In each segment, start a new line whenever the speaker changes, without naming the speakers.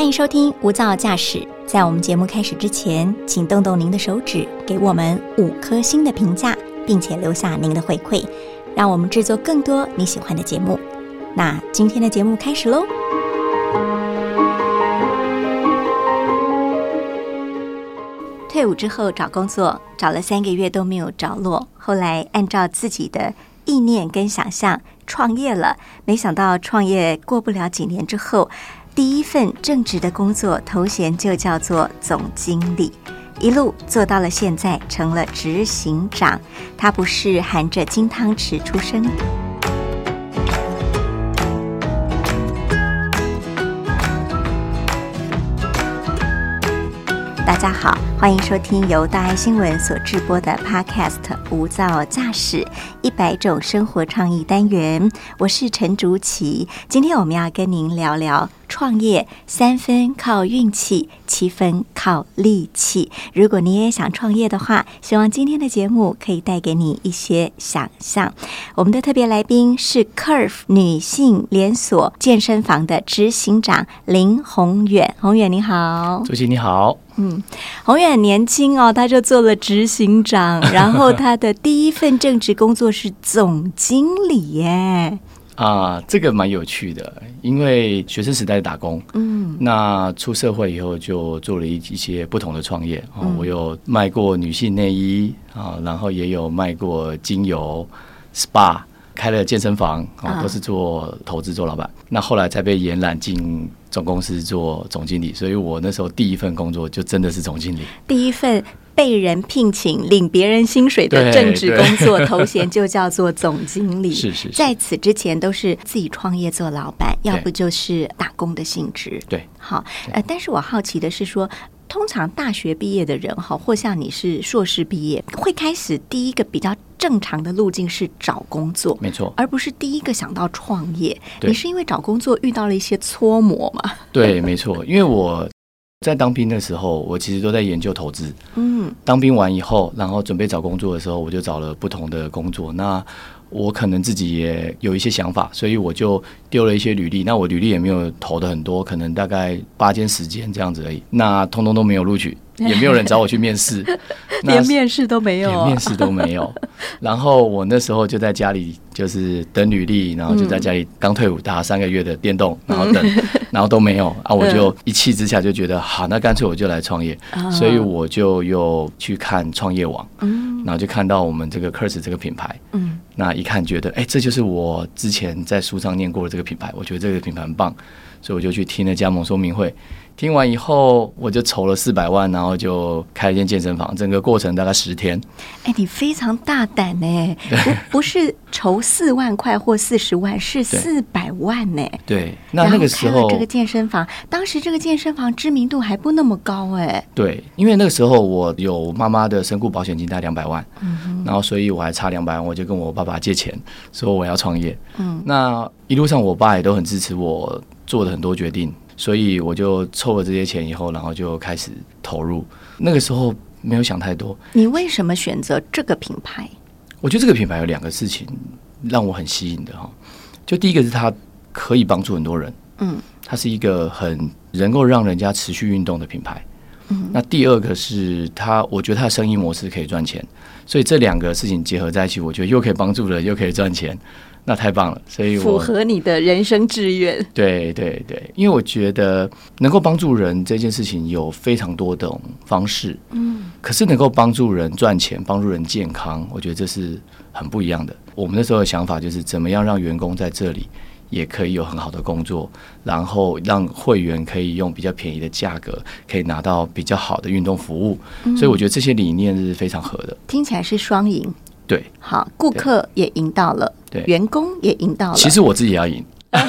欢迎收听《无噪驾驶》。在我们节目开始之前，请动动您的手指，给我们五颗星的评价，并且留下您的回馈，让我们制作更多你喜欢的节目。那今天的节目开始喽！退伍之后找工作，找了三个月都没有着落，后来按照自己的意念跟想象创业了，没想到创业过不了几年之后。第一份正职的工作头衔就叫做总经理，一路做到了现在，成了执行长。他不是含着金汤匙出生。大家好，欢迎收听由大爱新闻所制播的 Podcast《无噪驾驶一百种生活创意单元》，我是陈竹琪。今天我们要跟您聊聊。创业三分靠运气，七分靠力气。如果你也想创业的话，希望今天的节目可以带给你一些想象。我们的特别来宾是 Curve 女性连锁健身房的执行长林宏远。宏远你好，
主席你好。
嗯，宏远年轻哦，他就做了执行长，然后他的第一份正职工作是总经理耶。
啊，这个蛮有趣的，因为学生时代打工，嗯，那出社会以后就做了一一些不同的创业啊，我有卖过女性内衣啊，然后也有卖过精油、SPA，开了健身房啊，都是做投资做老板。那后来才被延揽进总公司做总经理，所以我那时候第一份工作就真的是总经理，
第一份。被人聘请领别人薪水的正职工作头衔就叫做总经理。
是是，
在此之前都是自己创业做老板，要不就是打工的性质。
对，
好，呃，但是我好奇的是说，通常大学毕业的人哈，或像你是硕士毕业，会开始第一个比较正常的路径是找工作，
没错，
而不是第一个想到创业。你是因为找工作遇到了一些搓磨吗？
对，没错，因为我。在当兵的时候，我其实都在研究投资。嗯，当兵完以后，然后准备找工作的时候，我就找了不同的工作。那我可能自己也有一些想法，所以我就丢了一些履历。那我履历也没有投的很多，可能大概八间、十间这样子而已。那通通都没有录取。也没有人找我去面试，
连面试都没有，
连面试都没有。然后我那时候就在家里，就是等履历，然后就在家里刚退伍打三个月的电动，然后等，然后都没有 啊！我就一气之下就觉得，好，那干脆我就来创业。所以我就又去看创业网，然后就看到我们这个 Curse 这个品牌，嗯，那一看觉得，哎，这就是我之前在书上念过的这个品牌，我觉得这个品牌很棒，所以我就去听了加盟说明会。听完以后，我就筹了四百万，然后就开一间健身房。整个过程大概十天。
哎，你非常大胆呢，不不是筹四万块或四十万，是四百万呢。
对，那那个时候
这个健身房，当时这个健身房知名度还不那么高哎。
对，因为那个时候我有妈妈的身故保险金，大概两百万，嗯然后所以我还差两百万，我就跟我爸爸借钱，说我要创业。嗯，那一路上我爸也都很支持我做的很多决定。所以我就凑了这些钱以后，然后就开始投入。那个时候没有想太多。
你为什么选择这个品牌？
我觉得这个品牌有两个事情让我很吸引的哈。就第一个是它可以帮助很多人，嗯，它是一个很能够让人家持续运动的品牌。嗯，那第二个是它，我觉得它的生意模式可以赚钱。所以这两个事情结合在一起，我觉得又可以帮助人，又可以赚钱。那太棒了，所以
符合你的人生志愿。
对对对，因为我觉得能够帮助人这件事情有非常多种方式，嗯，可是能够帮助人赚钱、帮助人健康，我觉得这是很不一样的。我们那时候的想法就是，怎么样让员工在这里也可以有很好的工作，然后让会员可以用比较便宜的价格，可以拿到比较好的运动服务。所以我觉得这些理念是非常合的，
听起来是双赢。
对，
好，顾客也赢到了，
对，
员工也赢到了。
其实我自己也要赢，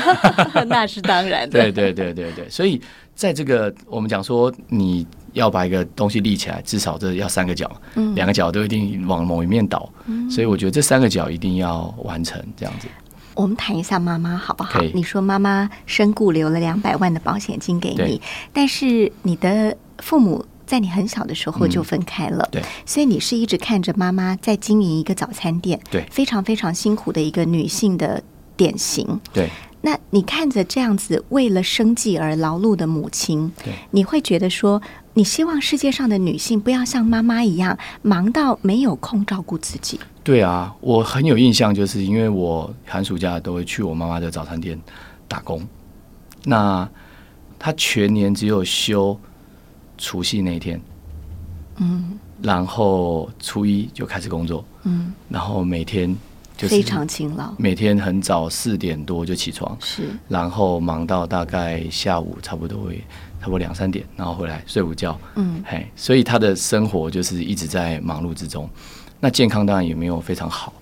那是当然的。
对对对对对，所以在这个我们讲说，你要把一个东西立起来，至少这要三个角，嗯，两个角都一定往某一面倒，嗯，所以我觉得这三个角一定要完成这样子。
我们谈一下妈妈好不好？你说妈妈身故留了两百万的保险金给你，但是你的父母。在你很小的时候就分开了，
对，
所以你是一直看着妈妈在经营一个早餐店，
对，
非常非常辛苦的一个女性的典型，
对。
那你看着这样子为了生计而劳碌的母亲，
对，
你会觉得说，你希望世界上的女性不要像妈妈一样忙到没有空照顾自己。
对啊，我很有印象，就是因为我寒暑假都会去我妈妈的早餐店打工。那她全年只有休除夕那一天，
嗯。
然后初一就开始工作，
嗯，
然后每天就是
非常勤劳，
每天很早四点多就起床，
是。
然后忙到大概下午差不多会差不多两三点，然后回来睡午觉，
嗯。
嘿，所以他的生活就是一直在忙碌之中。那健康当然也没有非常好，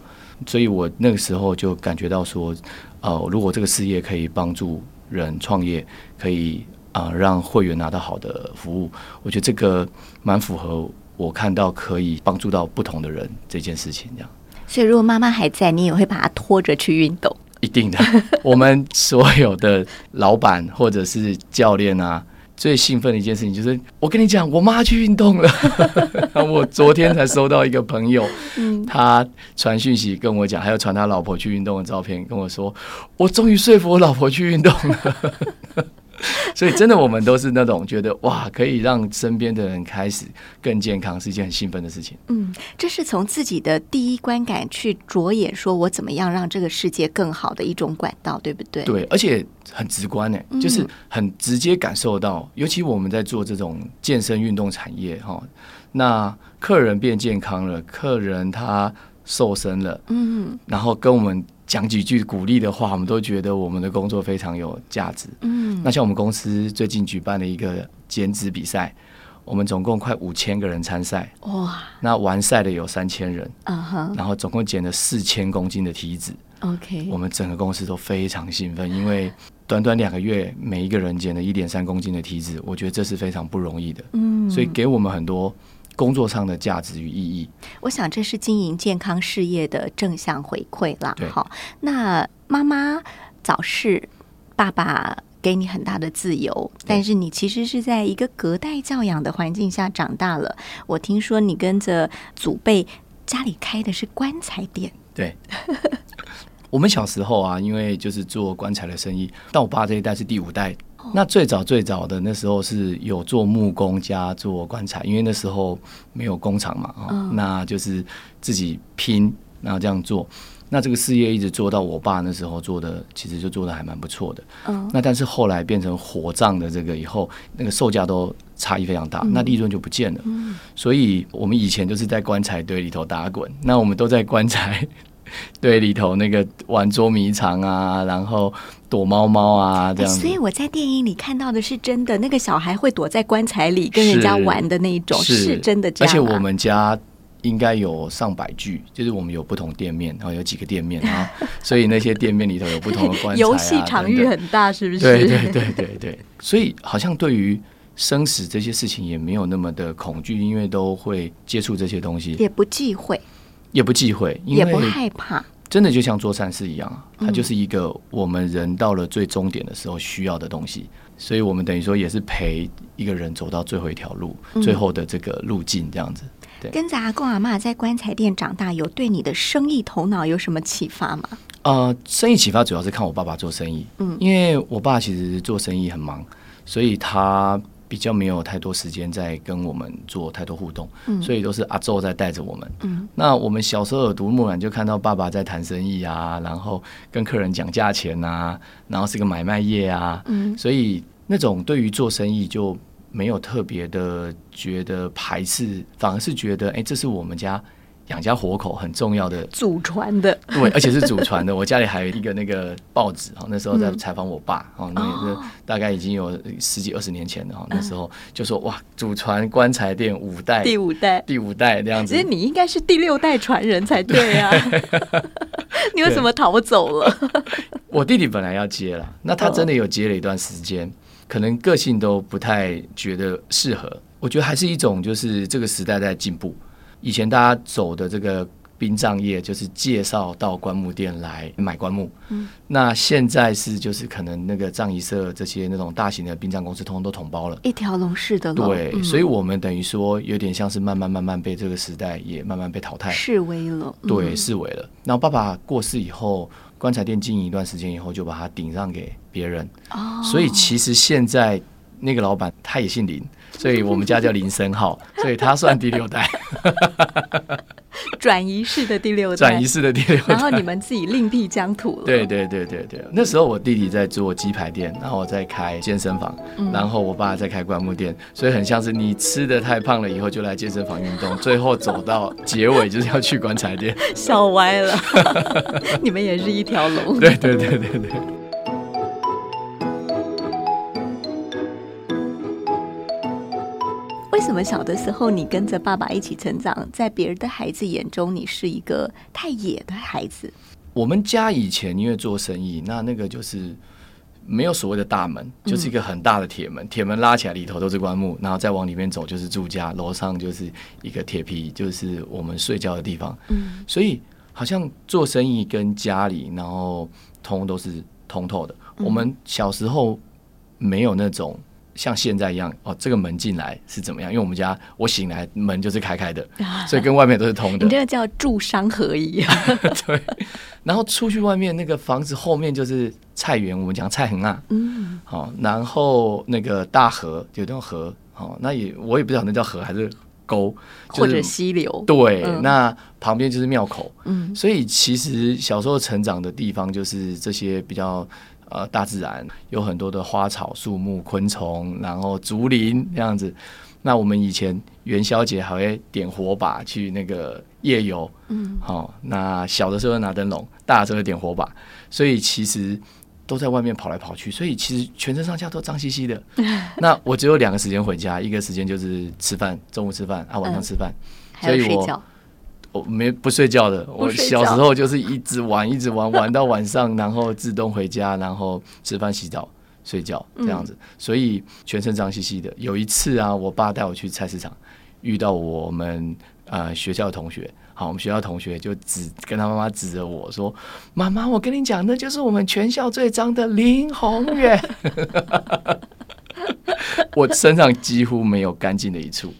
所以我那个时候就感觉到说，呃，如果这个事业可以帮助人创业，可以啊、呃让会员拿到好的服务，我觉得这个蛮符合我看到可以帮助到不同的人这件事情，这样。
所以如果妈妈还在，你也会把她拖着去运动。
一定的，我们所有的老板或者是教练啊，最兴奋的一件事情就是，我跟你讲，我妈去运动了。我昨天才收到一个朋友，
嗯
他传讯息跟我讲，还有传他老婆去运动的照片，跟我说，我终于说服我老婆去运动了。所以，真的，我们都是那种觉得哇，可以让身边的人开始更健康，是一件很兴奋的事情。
嗯，这是从自己的第一观感去着眼，说我怎么样让这个世界更好的一种管道，对不对？
对，而且很直观呢，
嗯
就是很直接感受到，尤其我们在做这种健身运动产业哈，那客人变健康了，客人他瘦身了，
嗯
然后跟我们讲几句鼓励的话，我们都觉得我们的工作非常有价值。
嗯，
那像我们公司最近举办了一个减脂比赛，我们总共快五千个人参赛，
哇，
那完赛的有三千人，
嗯哼
然后总共减了四千公斤的体脂。
，OK，
我们整个公司都非常兴奋，因为短短两个月，每一个人减了一点三公斤的体脂，我觉得这是非常不容易的，
嗯，
所以给我们很多工作上的价值与意义。
我想这是经营健康事业的正向回馈啦。好，那妈妈早逝，爸爸给你很大的自由，但是你其实是在一个隔代教养的环境下长大了。我听说你跟着祖辈家里开的是棺材店，
对，我们小时候啊，因为就是做棺材的生意，但我爸这一代是第五代。那最早最早的那时候是有做木工加做棺材，因为那时候没有工厂嘛，哦，
嗯
那就是自己拼，然后这样做。那这个事业一直做到我爸那时候做的，其实就做的还蛮不错的。
嗯
那但是后来变成火葬的这个以后，那个售价都差异非常大，那利润就不见了。
嗯
所以我们以前就是在棺材堆里头打滚，那我们都在棺材 堆里头那个玩捉迷藏啊，然后躲猫猫啊这样
所。以我在电影里看到的是真的，那个小孩会躲在棺材里跟人家玩的那一种，是真的这样、啊。
而且我们家应该有上百具，就是我们有不同店面，然后有几个店面，然后 所以那些店面里头有不同的棺材、啊、
游戏场域很大，是不是？
对对对对对，所以好像对于生死这些事情也没有那么的恐惧，因为都会接触这些东西，
也不忌讳，
也不忌讳，因
也不
为
害怕。
真的就像做善事一样啊，它
嗯
就是一个我们人到了最终点的时候需要的东西，所以我们等于说也是陪一个人走到最后一条路，
嗯
最后的这个路径这样子。对
跟着阿公阿妈在棺材店长大，有对你的生意头脑有什么启发吗？
呃，生意启发主要是看我爸爸做生意，
嗯
因为我爸其实做生意很忙，所以他比较没有太多时间在跟我们做太多互动，
嗯。
所以都是阿宙在带着我们。
嗯。
那我们小时候耳濡目染，就看到爸爸在谈生意啊，然后跟客人讲价钱啊，然后是个买卖业啊，
嗯。
所以那种对于做生意就没有特别的觉得排斥，反而是觉得，哎、这是我们家养家活口很重要的
祖传的，
对，而且是祖传的。我家里还有一个那个报纸哈，那时候在
嗯
采访我爸哦，那
哦
那大概已经有十几二十年前了哈。那时候就说哇，祖传棺材店五代，
第五代。
第五代这样子
其实。你应该是第六代传人才对啊，你为什么逃走了？
我弟弟本来要接了，那他真的有接了一段时间，可能个性都不太觉得适合。我觉得还是一种就是这个时代在进步，以前大家走的这个殡葬业就是介绍到棺木店来买棺木，
嗯，
那现在是就是可能那个葬仪社这些那种大型的殡葬公司通通都统包了。
一条龙式的了，
对，
嗯
所以我们等于说有点像是慢慢慢慢被这个时代也慢慢被淘汰，
示威了。嗯
对，示威了。然后爸爸过世以后，棺材店经营一段时间以后，就把它顶让给别人。
哦，
所以其实现在那个老板他也姓林，所以我们家叫林森浩，所以他算第六代，
转移式的第六代，
转移式的第六代。
然后你们自己另辟疆土了。
对对对对对，那时候我弟弟在做鸡排店，然后我在开健身房，然后我爸在开棺木店，所以很像是你吃的太胖了以后就来健身房运动，最后走到结尾就是要去棺材店。
笑歪了，你们也是一条龙。
对对对对对。
为什么小的时候你跟着爸爸一起成长，在别人的孩子眼中你是一个太野的孩子？
我们家以前因为做生意，那那个就是没有所谓的大门，就是一个很大的铁门，铁门拉起来里头都是棺木，然后再往里面走就是住家，楼上就是一个铁皮，就是我们睡觉的地方。
嗯，
所以好像做生意跟家里，然后通都是通透的。我们小时候没有那种像现在一样哦，这个门进来是怎么样？因为我们家我醒来门就是开开的，所以跟外面都是通的
你。这个叫住商合一。
对，然后出去外面那个房子后面就是菜园，我们讲菜横啊，
嗯，
好，然后那个大河有条河，好，那也我也不知道那叫河还是沟，就
或者溪流。
对，
嗯
那旁边就是庙口，
嗯
所以其实小时候成长的地方就是这些比较呃大自然，有很多的花草树木、昆虫，然后竹林这样子。那我们以前元宵节还会点火把去那个夜游，
嗯，
好、那小的时候拿灯笼，大的时候点火把，所以其实都在外面跑来跑去，所以其实全身上下都脏兮兮的。那我只有两个时间回家，一个时间就是吃饭，中午吃饭啊，晚上吃饭。所以我
睡觉。
我没不睡觉的，我小时候就是一直玩，一直玩，玩到晚上，然后自动回家，然后吃饭、洗澡、睡觉这样子，所以全身脏兮兮的。有一次啊，我爸带我去菜市场，遇到我们呃学校的同学，好，我们学校的同学就指跟他妈妈指着我说：“妈妈，我跟你讲，那就是我们全校最脏的林宏远。”我身上几乎没有干净的一处。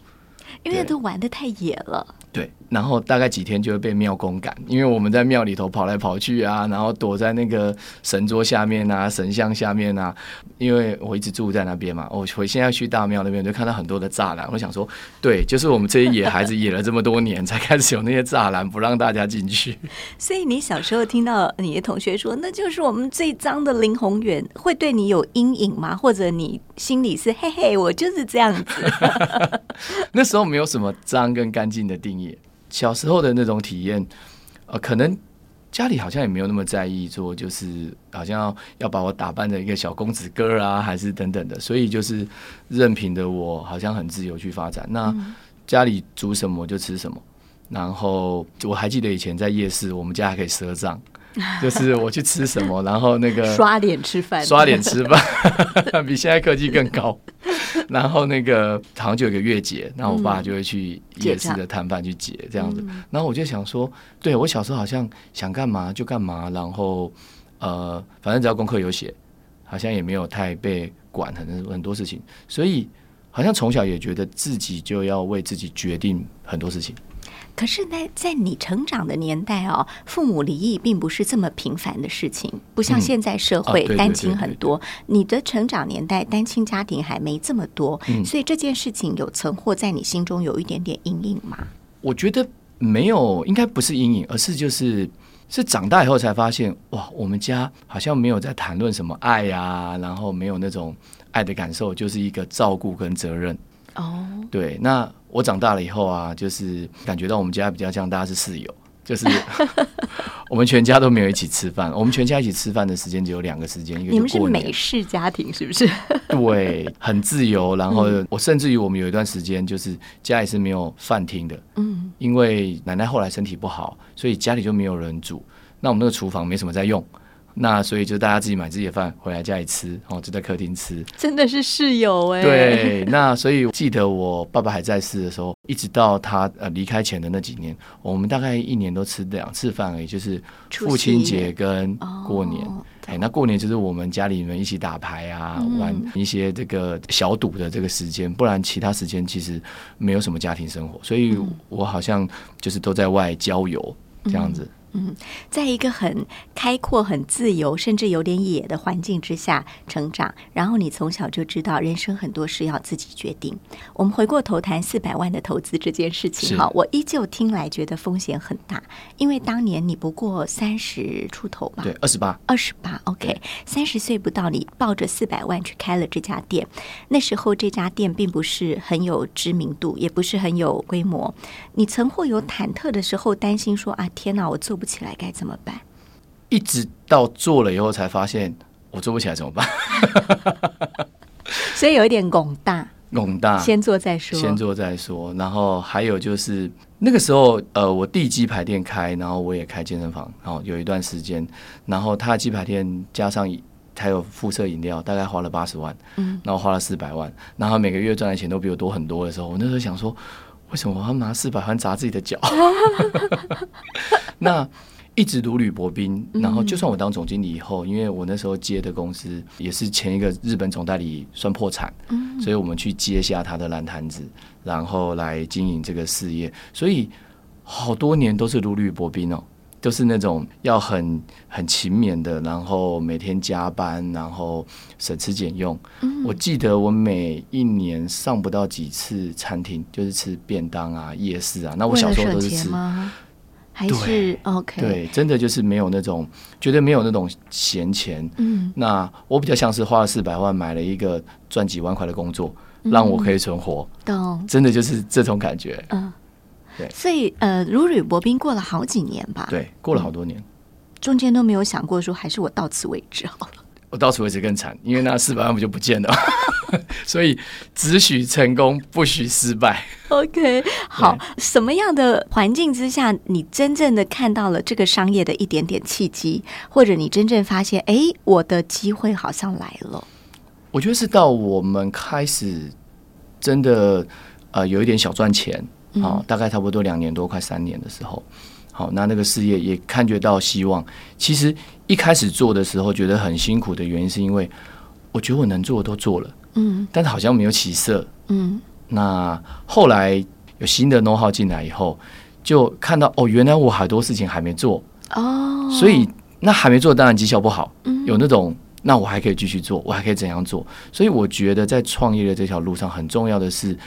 因为
对
都玩的太野了。
对，然后大概几天就会被庙公赶，因为我们在庙里头跑来跑去啊，然后躲在那个神桌下面啊、神像下面啊。因为我一直住在那边嘛，我回现在去大庙那边就看到很多的栅栏，我想说，对，就是我们这些野孩子野了这么多年，才开始有那些栅栏不让大家进去。
所以你小时候听到你的同学说那就是我们最脏的林宏远，会对你有阴影吗？或者你心里是嘿嘿，我就是这样子。
那时候没有什么脏跟干净的定义，小时候的那种体验，呃，可能家里好像也没有那么在意，说就是好像要要把我打扮成一个小公子哥啊，还是等等的，所以就是任凭的我好像很自由去发展。那家里煮什么就吃什么，然后我还记得以前在夜市，我们家还可以赊账，就是我去吃什么，然后那个
刷脸吃饭，
刷脸吃饭，比现在科技更高。然后那个好像就有个月结，然后我爸就会去夜市的摊贩去结这样子。然后我就想说，对我小时候好像想干嘛就干嘛，然后呃，反正只要功课有写，好像也没有太被管很很多事情，所以好像从小也觉得自己就要为自己决定很多事情。
可是呢，在你成长的年代哦，父母离异并不是这么频繁的事情，不像
嗯
现在社会单亲很多。你的成长年代单亲家庭还没这么多，
嗯
所以这件事情有曾或在你心中有一点点阴影吗？
我觉得没有，应该不是阴影，而是就是是长大以后才发现，哇，我们家好像没有在谈论什么爱呀、然后没有那种爱的感受，就是一个照顾跟责任。
哦，
对，那我长大了以后啊，就是感觉到我们家比较像大家是室友，就是 我们全家都没有一起吃饭，我们全家一起吃饭的时间只有两个时间，一个
你们是美式家庭是不是？
对，很自由。然后
嗯
我甚至于我们有一段时间就是家里是没有饭厅的，
嗯，
因为奶奶后来身体不好，所以家里就没有人煮。那我们那个厨房没什么在用，那所以就大家自己买自己的饭回来家里吃，哦，就在客厅吃。
真的是室友哎。，
对，那所以记得我爸爸还在世的时候，一直到他呃离开前的那几年，我们大概一年都吃两次饭而已，就是父亲节跟过年。
哦
哎，那过年就是我们家里面一起打牌啊，
嗯
玩一些这个小赌的这个时间，不然其他时间其实没有什么家庭生活，所以
嗯
我好像就是都在外郊游这样子。
在一个很开阔、很自由，甚至有点野的环境之下成长，然后你从小就知道人生很多事要自己决定。我们回过头谈四百万的投资这件事情哈，我依旧听来觉得风险很大，因为当年你不过三十出头吧，
对，二十八，
二十八，OK，三十岁不到，你抱着四百万去开了这家店。那时候这家店并不是很有知名度，也不是很有规模。你曾会有忐忑的时候，担心说啊，天哪，我做不起来该怎么办？
一直到做了以后才发现我做不起来怎么办？
所以有一点拱大，
拱大，
先做再说。
先做再说。然后还有就是那个时候，呃，我弟鸡排店开，然后我也开健身房，然后有一段时间，然后他的鸡排店加上还有附设饮料，大概花了八十万，
嗯，
然后花了四百万，然后每个月赚的钱都比我多很多的时候，我那时候想说，为什么我要拿四百万砸自己的脚？那。一直如履薄冰，然后就算我当总经理以后，因为我那时候接的公司也是前一个日本总代理算破产，
嗯
所以我们去接下他的烂摊子，然后来经营这个事业，所以好多年都是如履薄冰哦，都是那种要很很勤勉的，然后每天加班，然后省吃俭用。
嗯
我记得我每一年上不到几次餐厅，就是吃便当啊、夜市啊。那我小时候都是吃。
吗？还是 OK？，
对，真的就是没有那种，绝对没有那种闲钱。
嗯，
那我比较像是花了四百万买了一个赚几万块的工作，
嗯
让我可以存活，
懂，
真的就是这种感觉。
嗯，
对
所以呃，如履薄冰过了好几年吧，，
对，过了好多年，
中间都没有想过说，还是我到此为止好了。
我到此为止更惨，因为那四百万不就不见了，所以只许成功，不许失败。
OK，好，什么样的环境之下，你真正的看到了这个商业的一点点契机，或者你真正发现，哎，我的机会好像来了。
我觉得是到我们开始真的呃有一点小赚钱，好、大概差不多两年多，快三年的时候，好，那那个事业也感觉到希望。其实一开始做的时候觉得很辛苦的原因，是因为我觉得我能做的都做了，
嗯
但是好像没有起色。
嗯
那后来有新的 know how 进来以后，就看到哦，原来我好多事情还没做，
哦，
所以那还没做，当然绩效不好，
嗯
有那种。那我还可以继续做，我还可以怎样做？所以我觉得在创业的这条路上，很重要的是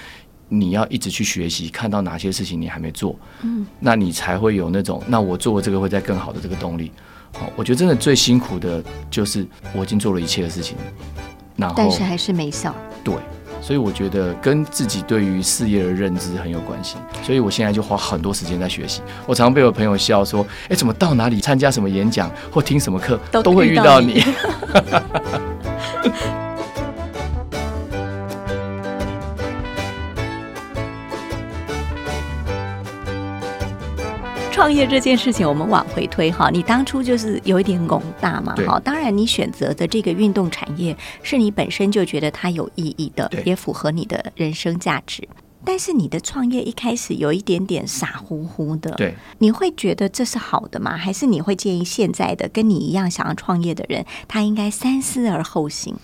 你要一直去学习，看到哪些事情你还没做，
嗯，
那你才会有那种，那我做这个会在更好的这个动力。好，我觉得真的最辛苦的就是我已经做了一切的事情，然后
但是还是没效。
对，所以我觉得跟自己对于事业的认知很有关系。所以我现在就花很多时间在学习。我常常被我朋友笑说：“哎，怎么到哪里参加什么演讲或听什么课，
都
都会遇
遇到你 创业这件事情，我们往回推哈，你当初就是有一点拱大嘛，
对
哈。当然，你选择的这个运动产业是你本身就觉得它有意义的，也符合你的人生价值。但是你的创业一开始有一点点傻乎乎的，
对，
你会觉得这是好的吗？还是你会建议现在的跟你一样想要创业的人，他应该三思而后行？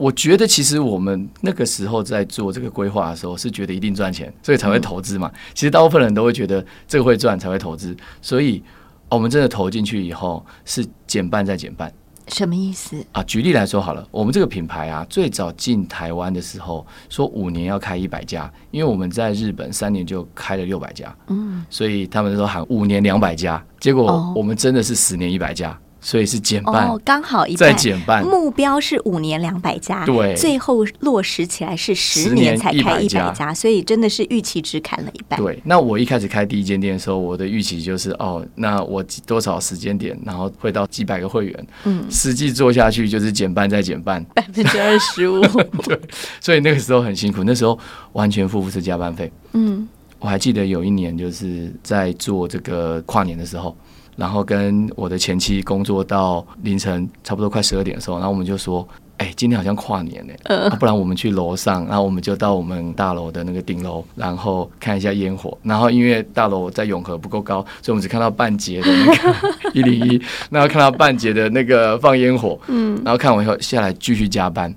我觉得其实我们那个时候在做这个规划的时候，是觉得一定赚钱，所以才会投资嘛。其实大部分人都会觉得这个会赚才会投资，所以哦我们真的投进去以后是减半再减半。
什么意思？
啊，举例来说好了，我们这个品牌啊，最早进台湾的时候说五年要开一百家，因为我们在日本三年就开了六百家，
嗯，
所以他们说喊五年两百家，结果
哦
我们真的是十年一百家，所以是减半、
哦，刚好一
再
半。
减半。
目标是五年两百家，
对
最后落实起来是十
年
才开一百家，所以真的是预期只砍了一半。
对，那我一开始开第一间店的时候，我的预期就是哦，那我多少时间点，然后会到几百个会员，
嗯，
实际做下去就是减半再减半，
百分之二十五，对
所以那个时候很辛苦，那时候完全付不出加班费。
嗯
我还记得有一年就是在做这个跨年的时候，然后跟我的前妻工作到凌晨差不多快十二点的时候，然后我们就说。哎，今天好像跨年呢、啊不然我们去楼上，然后我们就到我们大楼的那个顶楼，然后看一下烟火。然后因为大楼在永和不够高，所以我们只看到半截的那个 一零一，然后看到半截的那个放烟火，
嗯，
然后看完以后下来继续加班，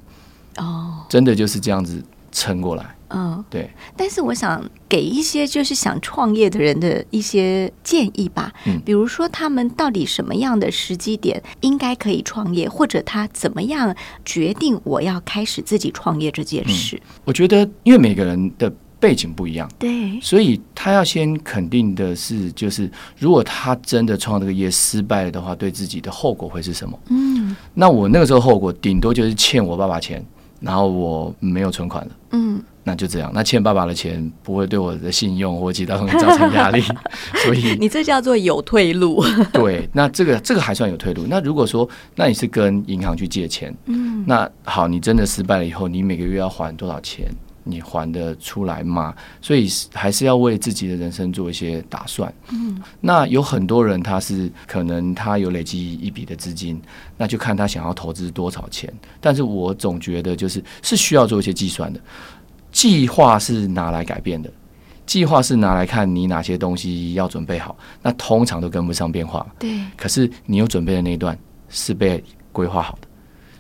哦，
真的就是这样子撑过来。
嗯，
对，
但是我想给一些就是想创业的人的一些建议吧，
嗯。
比如说他们到底什么样的时机点应该可以创业，或者他怎么样决定我要开始自己创业这件事。
我觉得因为每个人的背景不一样。
对，
所以他要先肯定的是，就是如果他真的创这个业失败了的话，对自己的后果会是什么？
嗯。
那我那个时候后果顶多就是欠我爸爸钱，然后我没有存款了。
嗯，
那就这样，那欠爸爸的钱不会对我的信用或其他东西造成压力，所以
你这叫做有退路。
对，那这个这个还算有退路。那如果说，那你是跟银行去借钱，
嗯
那好，你真的失败了以后，你每个月要还多少钱？你还得出来吗？所以还是要为自己的人生做一些打算。
嗯，
那有很多人他是可能他有累积一笔的资金，那就看他想要投资多少钱。但是我总觉得就是是需要做一些计算的，计划是拿来改变的。计划是拿来看你哪些东西要准备好，那通常都跟不上变化。
对，
可是你有准备的那一段是被规划好的，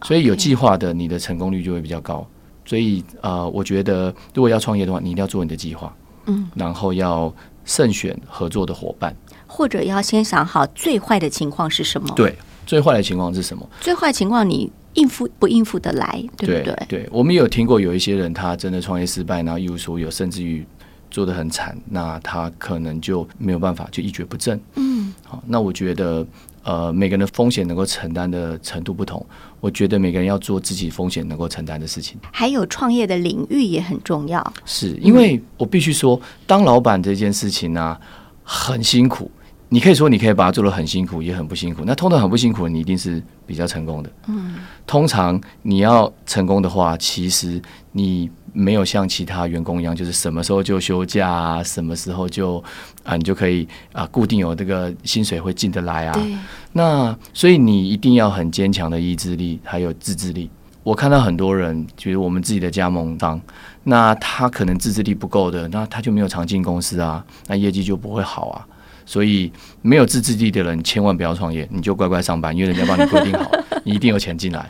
所以有计划的，你的成功率就会比较高。所以呃，我觉得如果要创业的话，你一定要做你的计划，
嗯，
然后要慎选合作的伙伴。
或者要先想好最坏的情况是什么。，
对，最坏的情况是什么？
最坏情况你应付不应付得来，对不对？
对，我们也有听过有一些人他真的创业失败，然后一无所有，甚至于做得很惨，那他可能就没有办法，就一蹶不振。
嗯
好，那我觉得呃，每个人的风险能够承担的程度不同，我觉得每个人要做自己风险能够承担的事情。
还有创业的领域也很重要。
是因为我必须说，当老板这件事情呢、很辛苦。你可以说你可以把它做的很辛苦，也很不辛苦。那通常很不辛苦，你一定是比较成功的。
嗯，
通常你要成功的话，其实你没有像其他员工一样，就是什么时候就休假啊，什么时候就啊，你就可以啊固定有这个薪水会进得来啊。那所以你一定要很坚强的意志力，还有自制力。我看到很多人，就是我们自己的加盟商，那他可能自制力不够的，那他就没有常进公司啊，那业绩就不会好啊。所以没有自制力的人，千万不要创业，你就乖乖上班，因为人家帮你规定好，你 一定有钱进来。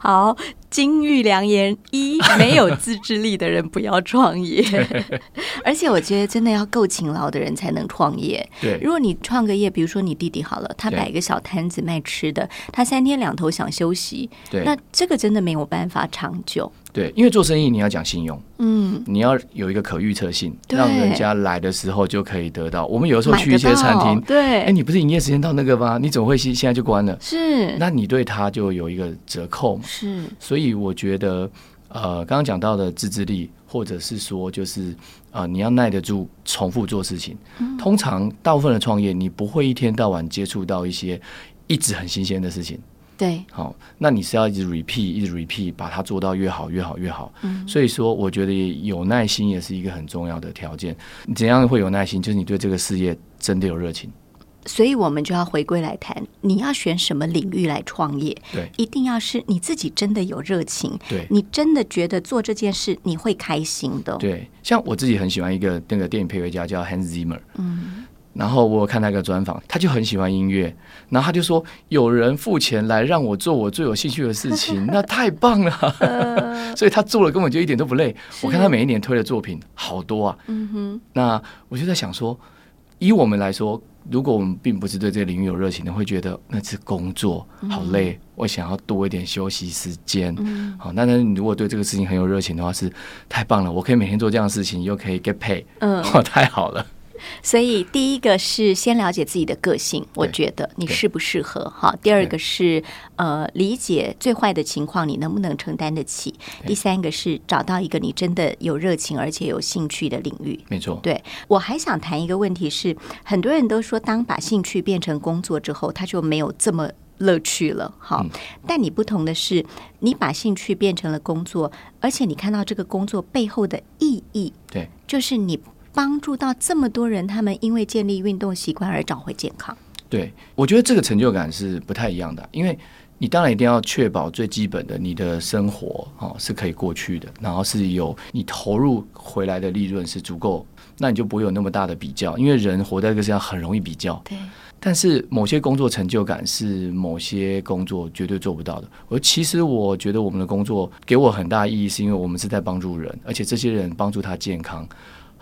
好，金玉良言一，没有自制力的人不要创业。而且我觉得真的要够勤劳的人才能创业。
对
如果你创个业，比如说你弟弟好了，他摆一个小摊子卖吃的，他三天两头想休息，
对
那这个真的没有办法长久。
对，因为做生意你要讲信用，
嗯，
你要有一个可预测性，让人家来的时候就可以得到。我们有的时候去一些餐厅，
对，
哎，你不是营业时间到那个吗？你怎么会现现在就关了？
是
那你对他就有一个折扣嘛。
是，
所以我觉得，呃，刚刚讲到的自制力，或者是说，就是呃，你要耐得住重复做事情。通常大部分的创业，你不会一天到晚接触到一些一直很新鲜的事情。
对，
好，那你是要一直 repeat，一直 repeat，把它做到越好越好越好。
嗯
所以说，我觉得有耐心也是一个很重要的条件。你怎样会有耐心？就是你对这个事业真的有热情。
所以我们就要回归来谈，你要选什么领域来创业，
对。
一定要是你自己真的有热情，
对。
你真的觉得做这件事你会开心的。
对，像我自己很喜欢一个那个电影配乐家叫 Hans Zimmer。
嗯，
然后我有看他一个专访，他就很喜欢音乐，然后他就说有人付钱来让我做我最有兴趣的事情，那太棒了。所以他做了根本就一点都不累。我看他每一年推的作品好多啊，
嗯哼，
那我就在想说，以我们来说，如果我们并不是对这个领域有热情的，会觉得那是工作，好累，我想要多一点休息时间。
嗯
好，那那你如果对这个事情很有热情的话，是太棒了，我可以每天做这样的事情，又可以 get pay，
嗯，
哇，太好了。
所以第一个是先了解自己的个性，我觉得你适不适合哈。第二个是呃理解最坏的情况你能不能承担得起。第三个是找到一个你真的有热情而且有兴趣的领域。
没错，
对我还想谈一个问题是，很多人都说，当把兴趣变成工作之后，他就没有这么乐趣了。好，
嗯
但你不同的是，你把兴趣变成了工作，而且你看到这个工作背后的意义，
对，
就是你帮助到这么多人，他们因为建立运动习惯而找回健康。
对，我觉得这个成就感是不太一样的，因为你当然一定要确保最基本的你的生活哦是可以过去的，然后是有你投入回来的利润是足够，那你就不会有那么大的比较，因为人活在这个世界上很容易比较。
对。
但是某些工作成就感是某些工作绝对做不到的。而其实我觉得我们的工作给我很大意义，是因为我们是在帮助人，而且这些人帮助他健康。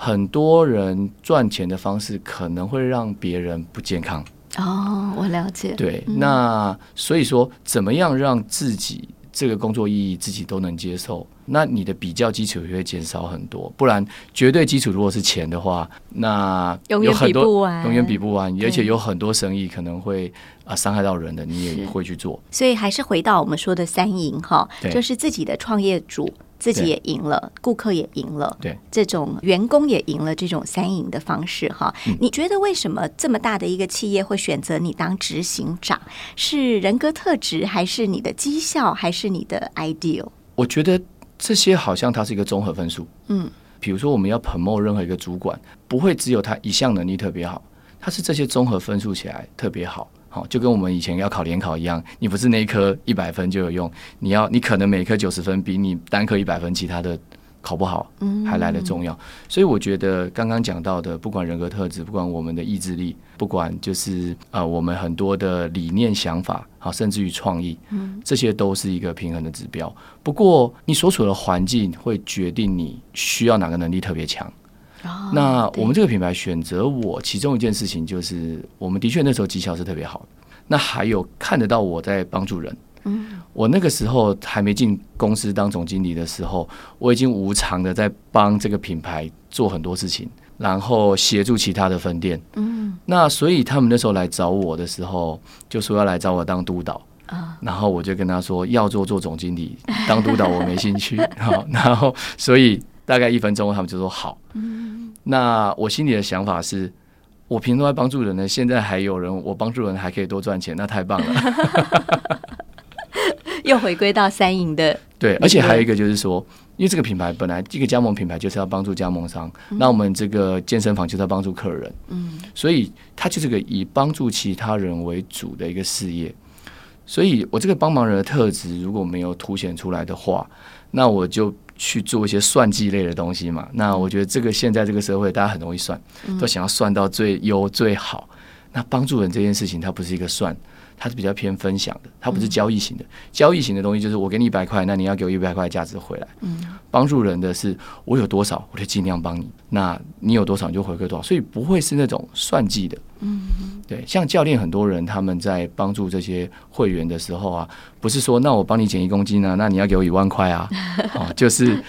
很多人赚钱的方式可能会让别人不健康。
哦，我了解。
对，那所以说，怎么样让自己这个工作意义自己都能接受？那你的比较基础也会减少很多。不然，绝对基础如果是钱的话，那
永远比不完，
永远比不完。而且有很多生意可能会啊伤害到人的，你也会去做。
所以还是回到我们说的三赢哈，就是自己的创业主。自己也赢了，顾客也赢了，
对，
这种员工也赢了，这种三赢的方式哈。你觉得为什么这么大的一个企业会选择你当执行长？是人格特质，还是你的绩效，还是你的 ideal？
我觉得这些好像它是一个综合分数。嗯，比如说我们要 promote 任何一个主管，不会只有他一项能力特别好，他是这些综合分数起来特别好。好，就跟我们以前要考联考一样，你不是那一科一百分就有用，你要你可能每科九十分，比你单科一百分，其他的考不好，还来得重要。所以我觉得刚刚讲到的，不管人格特质，不管我们的意志力，不管就是呃我们很多的理念想法，好，甚至于创意，嗯，这些都是一个平衡的指标。不过你所处的环境会决定你需要哪个能力特别强。那我们这个品牌选择我，其中一件事情就是，我们的确那时候绩效是特别好。那还有看得到我在帮助人。嗯，我那个时候还没进公司当总经理的时候，我已经无偿的在帮这个品牌做很多事情，然后协助其他的分店。嗯，那所以他们那时候来找我的时候，就说要来找我当督导。啊，然后我就跟他说，要做做总经理，当督导我没兴趣。好，然后所以。大概一分钟，他们就说好。那我心里的想法是，我平时在帮助人呢，现在还有人，我帮助人还可以多赚钱，那太棒了。
又回归到三赢的
对，而且还有一个就是说，因为这个品牌本来这个加盟品牌就是要帮助加盟商，那我们这个健身房就是要帮助客人，嗯，所以它就是个以帮助其他人为主的一个事业。所以我这个帮忙人的特质如果没有凸显出来的话，那我就。去做一些算计类的东西嘛？那我觉得这个现在这个社会，大家很容易算，都想要算到最优最好。那帮助人这件事情，它不是一个算。它是比较偏分享的，它不是交易型的。交易型的东西就是我给你一百块，那你要给我一百块价值回来。嗯，帮助人的是我有多少，我就尽量帮你。那你有多少，你就回馈多少，所以不会是那种算计的。嗯，对。像教练很多人他们在帮助这些会员的时候啊，不是说那我帮你减一公斤呢，那你要给我一万块啊，啊，就是。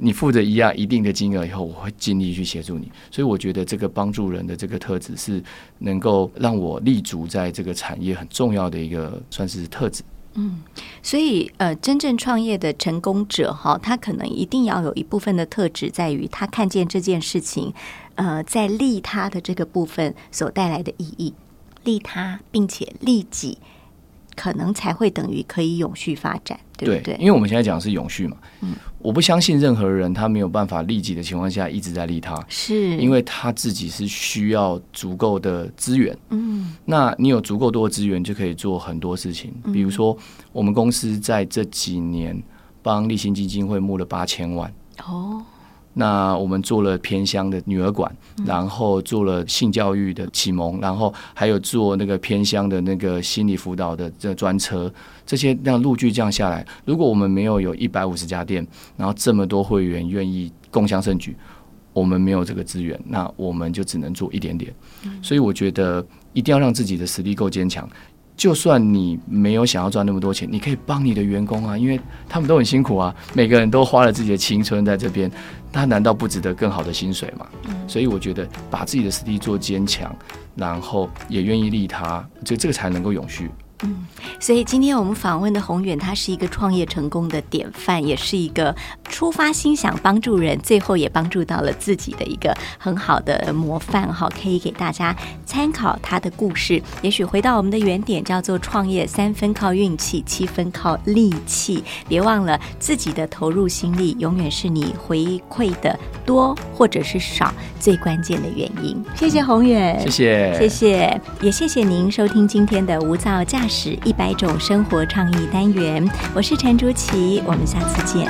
你付着一样一定的金额以后，我会尽力去协助你。所以我觉得这个帮助人的这个特质是能够让我立足在这个产业很重要的一个算是特质。
嗯，所以呃，真正创业的成功者哈，他可能一定要有一部分的特质，在于他看见这件事情，呃，在利他的这个部分所带来的意义，利他并且利己。可能才会等于可以永续发展，对不对？
因为我们现在讲的是永续嘛。嗯，我不相信任何人他没有办法利己的情况下一直在利他，
是
因为他自己是需要足够的资源。嗯，那你有足够多的资源就可以做很多事情，比如说我们公司在这几年帮立新基金会募了八千万。哦。那我们做了偏乡的女儿馆，然后做了性教育的启蒙，然后还有做那个偏乡的那个心理辅导的这专车，这些让陆续这样下来，如果我们没有有一百五十家店，然后这么多会员愿意共襄盛举，我们没有这个资源，那我们就只能做一点点。所以我觉得一定要让自己的实力够坚强。就算你没有想要赚那么多钱，你可以帮你的员工啊，因为他们都很辛苦啊，每个人都花了自己的青春在这边，他难道不值得更好的薪水吗？所以我觉得把自己的实力做坚强，然后也愿意利他，就这个才能够永续。
嗯，所以今天我们访问的宏远，他是一个创业成功的典范，也是一个出发心想帮助人，最后也帮助到了自己的一个很好的模范哈，可以给大家参考他的故事。也许回到我们的原点，叫做创业三分靠运气，七分靠力气。别忘了自己的投入心力，永远是你回馈的多或者是少最关键的原因。谢谢宏远，
谢谢，
谢谢，也谢谢您收听今天的无噪驾是一百种生活创意单元。我是陈竹琪，我们下次见。